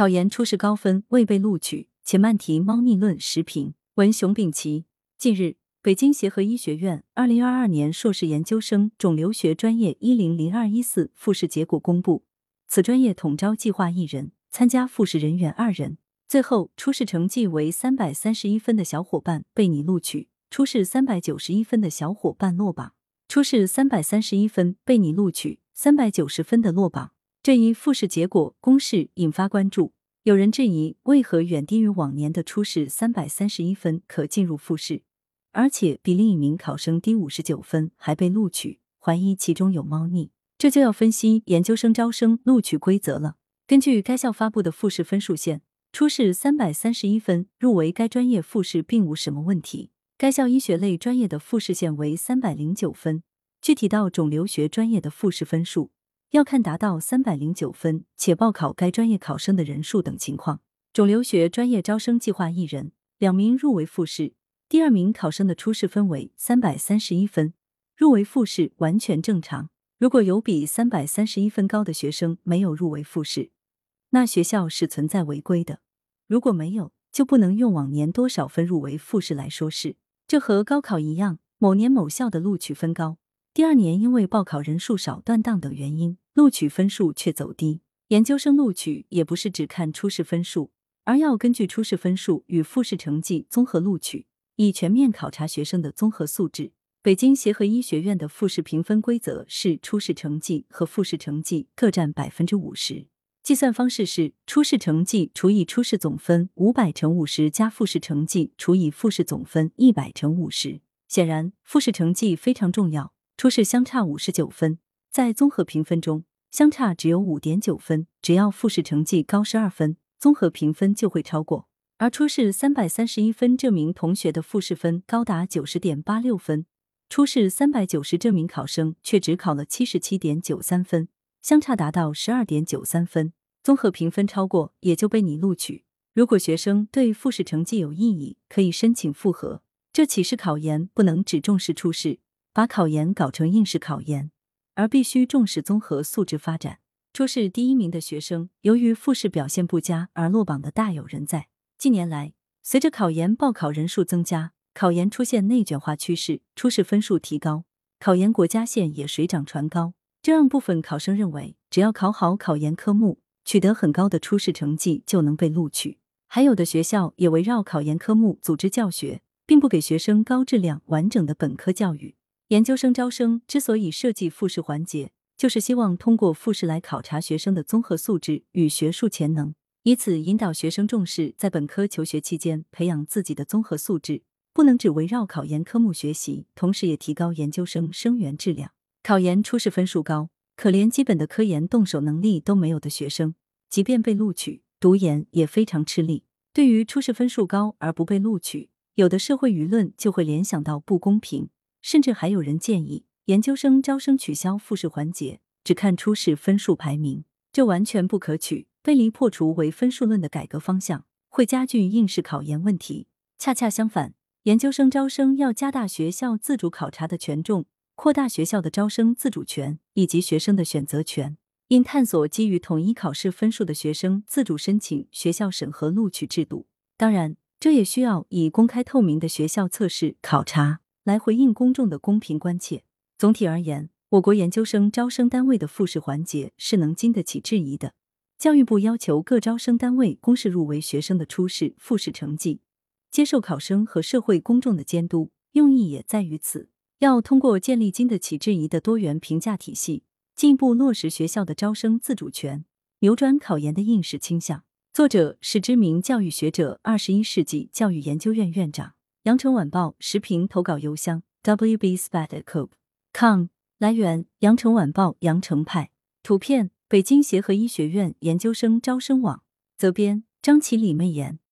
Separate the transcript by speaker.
Speaker 1: 考研初试高分未被录取，且慢题猫腻论时评。文熊丙奇。近日，北京协和医学院二零二二年硕士研究生肿瘤学专业一零零二一四复试结果公布，此专业统招计划一人，参加复试人员二人。最后，初试成绩为三百三十一分的小伙伴被拟录取，初试三百九十一分的小伙伴落榜。初试三百三十一分被拟录取，三百九十分的落榜。这一复试结果公示引发关注，有人质疑为何远低于往年的初试三百三十一分可进入复试，而且比另一名考生低五十九分还被录取，怀疑其中有猫腻。这就要分析研究生招生录取规则了。根据该校发布的复试分数线，初试三百三十一分入围该专业复试并无什么问题。该校医学类专业的复试线为三百零九分，具体到肿瘤学专业的复试分数。要看达到三百零九分且报考该专业考生的人数等情况。肿瘤学专业招生计划一人，两名入围复试，第二名考生的初试分为三百三十一分，入围复试完全正常。如果有比三百三十一分高的学生没有入围复试，那学校是存在违规的。如果没有，就不能用往年多少分入围复试来说事。这和高考一样，某年某校的录取分高。第二年因为报考人数少、断档等原因，录取分数却走低。研究生录取也不是只看初试分数，而要根据初试分数与复试成绩综合录取，以全面考察学生的综合素质。北京协和医学院的复试评分规则是初试成绩和复试成绩各占百分之五十，计算方式是初试成绩除以初试总分五百乘五十加复试成绩除以复试总分一百乘五十。显然，复试成绩非常重要。初试相差五十九分，在综合评分中相差只有五点九分，只要复试成绩高十二分，综合评分就会超过。而初试三百三十一分这名同学的复试分高达九十点八六分，初试三百九十这名考生却只考了七十七点九三分，相差达到十二点九三分，综合评分超过也就被你录取。如果学生对复试成绩有异议，可以申请复核。这岂是考研不能只重视初试？把考研搞成应试考研，而必须重视综合素质发展。初试第一名的学生，由于复试表现不佳而落榜的大有人在。近年来，随着考研报考人数增加，考研出现内卷化趋势，初试分数提高，考研国家线也水涨船高，这让部分考生认为，只要考好考研科目，取得很高的初试成绩就能被录取。还有的学校也围绕考研科目组织教学，并不给学生高质量完整的本科教育。研究生招生之所以设计复试环节，就是希望通过复试来考察学生的综合素质与学术潜能，以此引导学生重视在本科求学期间培养自己的综合素质，不能只围绕考研科目学习，同时也提高研究生生源质量。考研初试分数高，可连基本的科研动手能力都没有的学生，即便被录取，读研也非常吃力。对于初试分数高而不被录取，有的社会舆论就会联想到不公平。甚至还有人建议研究生招生取消复试环节，只看初试分数排名，这完全不可取，背离破除唯分数论的改革方向，会加剧应试考研问题。恰恰相反，研究生招生要加大学校自主考察的权重，扩大学校的招生自主权以及学生的选择权，应探索基于统一考试分数的学生自主申请学校审核录取制度。当然，这也需要以公开透明的学校测试考察。来回应公众的公平关切。总体而言，我国研究生招生单位的复试环节是能经得起质疑的。教育部要求各招生单位公示入围学生的初试、复试成绩，接受考生和社会公众的监督，用意也在于此。要通过建立经得起质疑的多元评价体系，进一步落实学校的招生自主权，扭转考研的应试倾向。作者是知名教育学者，二十一世纪教育研究院院长。羊城晚报时评投稿邮箱：wbspad@corp.com。来源：羊城晚报羊城派。图片：北京协和医学院研究生招生网。责编：张起李媚妍。